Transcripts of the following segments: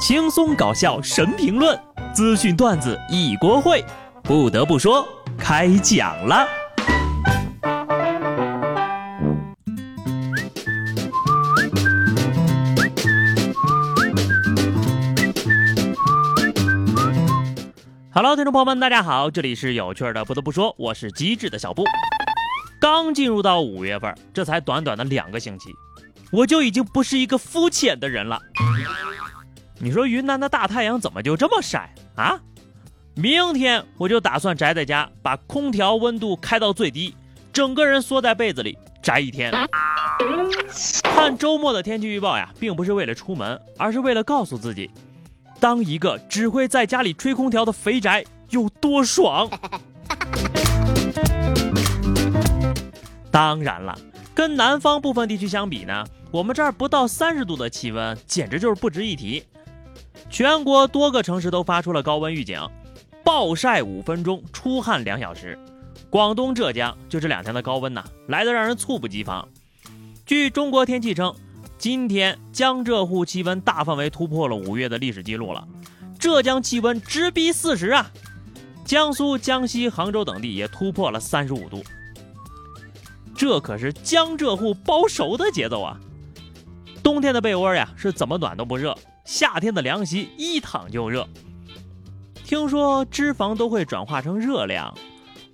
轻松搞笑神评论，资讯段子一锅烩。不得不说，开讲了。Hello，听众朋友们，大家好，这里是有趣的。不得不说，我是机智的小布。刚进入到五月份，这才短短的两个星期，我就已经不是一个肤浅的人了。你说云南的大太阳怎么就这么晒啊？明天我就打算宅在家，把空调温度开到最低，整个人缩在被子里宅一天。看周末的天气预报呀，并不是为了出门，而是为了告诉自己，当一个只会在家里吹空调的肥宅有多爽。当然了，跟南方部分地区相比呢，我们这儿不到三十度的气温简直就是不值一提。全国多个城市都发出了高温预警，暴晒五分钟，出汗两小时。广东、浙江就这两天的高温呐，来的让人猝不及防。据中国天气称，今天江浙沪气温大范围突破了五月的历史记录了，浙江气温直逼四十啊，江苏、江西、杭州等地也突破了三十五度。这可是江浙沪包熟的节奏啊！冬天的被窝呀，是怎么暖都不热；夏天的凉席一躺就热。听说脂肪都会转化成热量，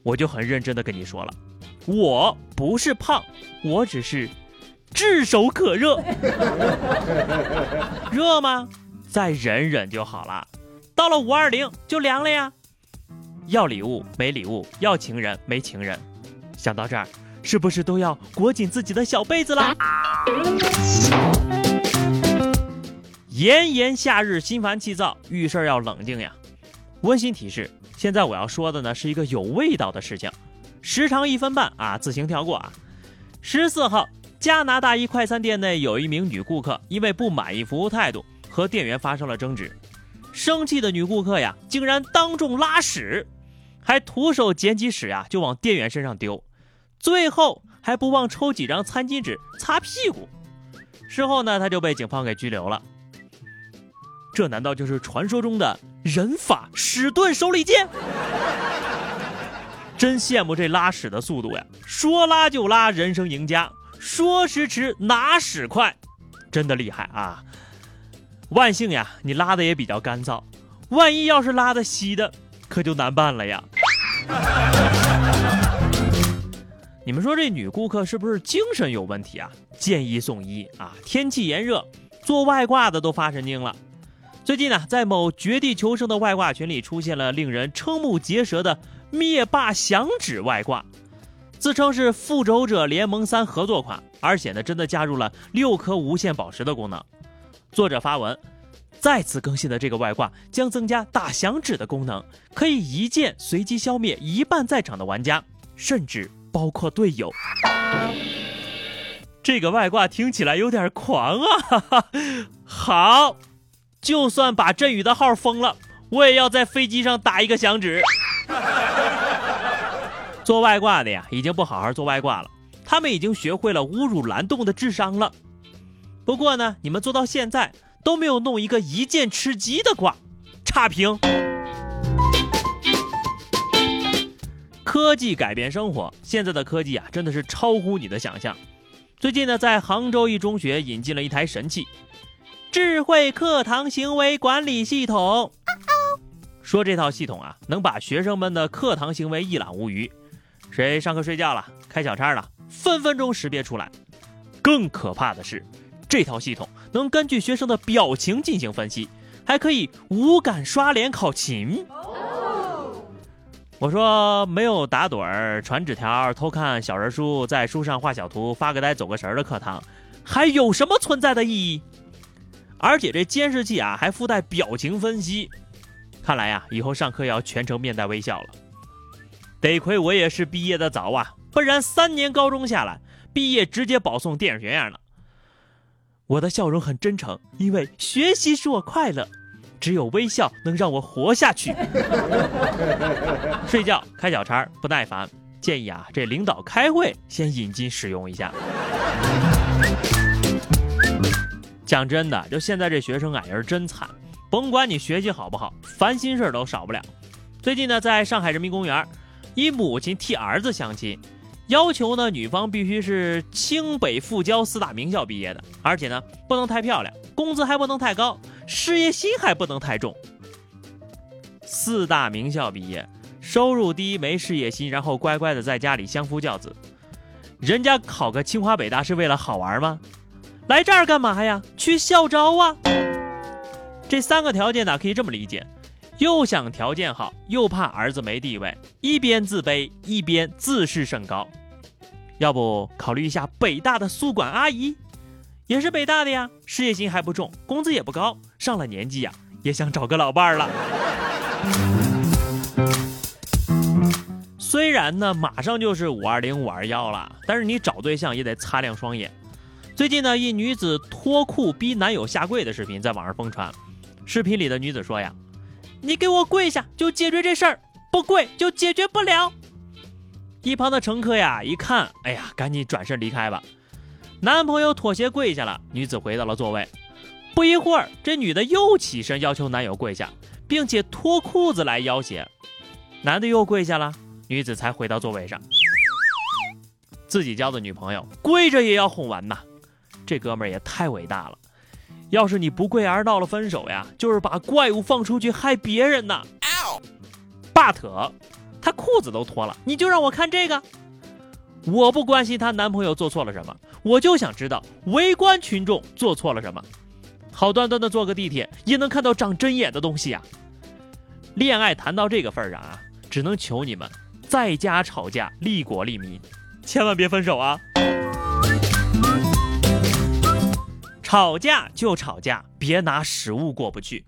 我就很认真的跟你说了，我不是胖，我只是炙手可热。热吗？再忍忍就好了。到了五二零就凉了呀。要礼物没礼物，要情人没情人。想到这儿。是不是都要裹紧自己的小被子啦？炎炎夏日，心烦气躁，遇事要冷静呀。温馨提示：现在我要说的呢是一个有味道的事情，时长一分半啊，自行跳过啊。十四号，加拿大一快餐店内有一名女顾客因为不满意服务态度和店员发生了争执，生气的女顾客呀竟然当众拉屎，还徒手捡起屎呀就往店员身上丢。最后还不忘抽几张餐巾纸擦屁股，事后呢，他就被警方给拘留了。这难道就是传说中的人法屎遁手里剑？真羡慕这拉屎的速度呀！说拉就拉，人生赢家；说时迟，拿屎快，真的厉害啊！万幸呀，你拉的也比较干燥，万一要是拉的稀的，可就难办了呀。你们说这女顾客是不是精神有问题啊？建议送医啊！天气炎热，做外挂的都发神经了。最近呢，在某绝地求生的外挂群里出现了令人瞠目结舌的灭霸响指外挂，自称是复仇者联盟三合作款，而且呢，真的加入了六颗无限宝石的功能。作者发文，再次更新的这个外挂将增加打响指的功能，可以一键随机消灭一半在场的玩家，甚至。包括队友，这个外挂听起来有点狂啊！哈哈好，就算把振宇的号封了，我也要在飞机上打一个响指。做外挂的呀，已经不好好做外挂了，他们已经学会了侮辱蓝洞的智商了。不过呢，你们做到现在都没有弄一个一键吃鸡的挂，差评。科技改变生活，现在的科技啊，真的是超乎你的想象。最近呢，在杭州一中学引进了一台神器——智慧课堂行为管理系统。说这套系统啊，能把学生们的课堂行为一览无余。谁上课睡觉了、开小差了，分分钟识别出来。更可怕的是，这套系统能根据学生的表情进行分析，还可以无感刷脸考勤。我说没有打盹儿、传纸条、偷看小人书、在书上画小图、发个呆、走个神的课堂，还有什么存在的意义？而且这监视器啊还附带表情分析，看来呀以后上课要全程面带微笑了。得亏我也是毕业的早啊，不然三年高中下来，毕业直接保送电影学院了。我的笑容很真诚，因为学习使我快乐。只有微笑能让我活下去。睡觉开小差不耐烦，建议啊，这领导开会先引进使用一下。讲真的，就现在这学生啊也是真惨，甭管你学习好不好，烦心事儿都少不了。最近呢，在上海人民公园，一母亲替儿子相亲，要求呢女方必须是清北复交四大名校毕业的，而且呢不能太漂亮，工资还不能太高，事业心还不能太重。四大名校毕业，收入低，没事业心，然后乖乖的在家里相夫教子。人家考个清华北大是为了好玩吗？来这儿干嘛呀？去校招啊！这三个条件呢，可以这么理解：又想条件好，又怕儿子没地位，一边自卑一边自视甚高。要不考虑一下北大的宿管阿姨，也是北大的呀，事业心还不重，工资也不高，上了年纪呀，也想找个老伴儿了。虽然呢，马上就是五二零、五二幺了，但是你找对象也得擦亮双眼。最近呢，一女子脱裤逼男友下跪的视频在网上疯传。视频里的女子说呀：“你给我跪下，就解决这事儿；不跪就解决不了。”一旁的乘客呀，一看，哎呀，赶紧转身离开吧。男朋友妥协跪下了，女子回到了座位。不一会儿，这女的又起身要求男友跪下，并且脱裤子来要挟。男的又跪下了。女子才回到座位上，自己交的女朋友跪着也要哄完呐，这哥们儿也太伟大了。要是你不跪而闹了分手呀，就是把怪物放出去害别人呐。but 他裤子都脱了，你就让我看这个？我不关心她男朋友做错了什么，我就想知道围观群众做错了什么。好端端的坐个地铁也能看到长针眼的东西呀！恋爱谈到这个份儿上啊，只能求你们。在家吵架，利国利民，千万别分手啊！吵架就吵架，别拿食物过不去。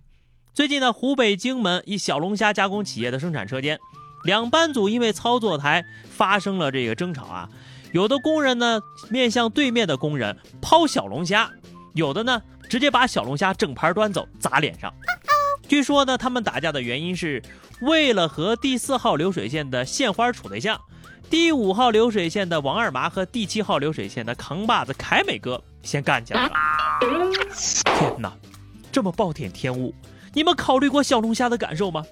最近呢，湖北荆门一小龙虾加工企业的生产车间，两班组因为操作台发生了这个争吵啊。有的工人呢面向对面的工人抛小龙虾，有的呢直接把小龙虾整盘端走砸脸上。据说呢，他们打架的原因是。为了和第四号流水线的线花处对象，第五号流水线的王二麻和第七号流水线的扛把子凯美哥先干起来了。天哪，这么暴殄天物！你们考虑过小龙虾的感受吗？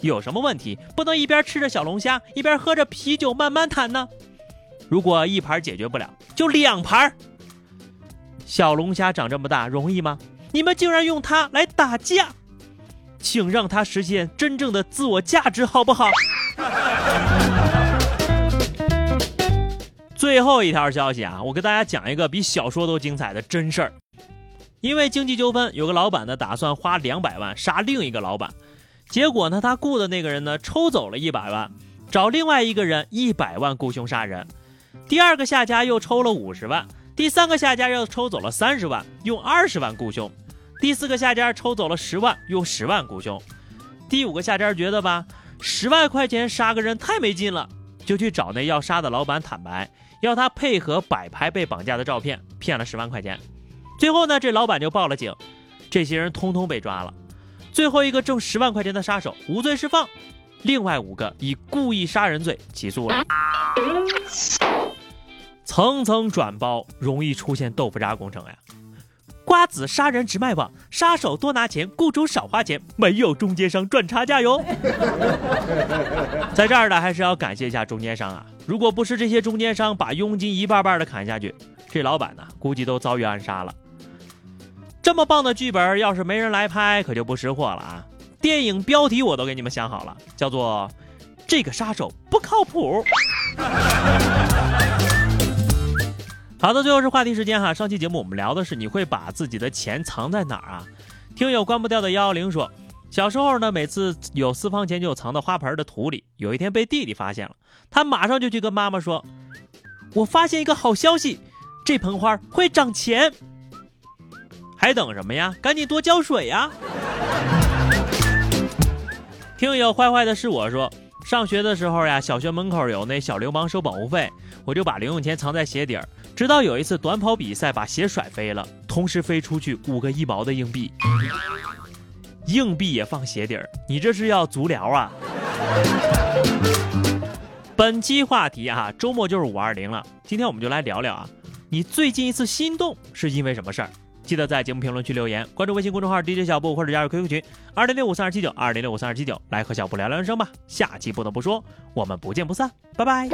有什么问题不能一边吃着小龙虾一边喝着啤酒慢慢谈呢？如果一盘解决不了，就两盘。小龙虾长这么大容易吗？你们竟然用它来打架！请让它实现真正的自我价值，好不好？最后一条消息啊，我给大家讲一个比小说都精彩的真事儿。因为经济纠纷，有个老板呢打算花两百万杀另一个老板，结果呢他雇的那个人呢抽走了一百万，找另外一个人一百万雇凶杀人。第二个下家又抽了五十万，第三个下家又抽走了三十万，用二十万雇凶。第四个下家抽走了十万，用十万雇凶。第五个下家觉得吧，十万块钱杀个人太没劲了，就去找那要杀的老板坦白，要他配合摆拍被绑架的照片，骗了十万块钱。最后呢，这老板就报了警，这些人通通被抓了。最后一个挣十万块钱的杀手无罪释放，另外五个以故意杀人罪起诉了。层层转包，容易出现豆腐渣工程呀。瓜子杀人直卖网，杀手多拿钱，雇主少花钱，没有中间商赚差价哟。在这儿呢，还是要感谢一下中间商啊！如果不是这些中间商把佣金一半半的砍下去，这老板呢，估计都遭遇暗杀了。这么棒的剧本，要是没人来拍，可就不识货了啊！电影标题我都给你们想好了，叫做《这个杀手不靠谱》。好的，最后是话题时间哈。上期节目我们聊的是你会把自己的钱藏在哪儿啊？听友关不掉的幺幺零说，小时候呢，每次有私房钱就藏到花盆的土里。有一天被弟弟发现了，他马上就去跟妈妈说：“我发现一个好消息，这盆花会长钱。”还等什么呀？赶紧多浇水呀！听友坏坏的是我说，上学的时候呀，小学门口有那小流氓收保护费，我就把零用钱藏在鞋底儿。直到有一次短跑比赛，把鞋甩飞了，同时飞出去五个一毛的硬币，硬币也放鞋底儿，你这是要足疗啊？本期话题啊，周末就是五二零了，今天我们就来聊聊啊，你最近一次心动是因为什么事儿？记得在节目评论区留言，关注微信公众号 DJ 小布或者加入 QQ 群二零六五三二七九二零六五三二七九，来和小布聊聊人生吧。下期不得不说，我们不见不散，拜拜。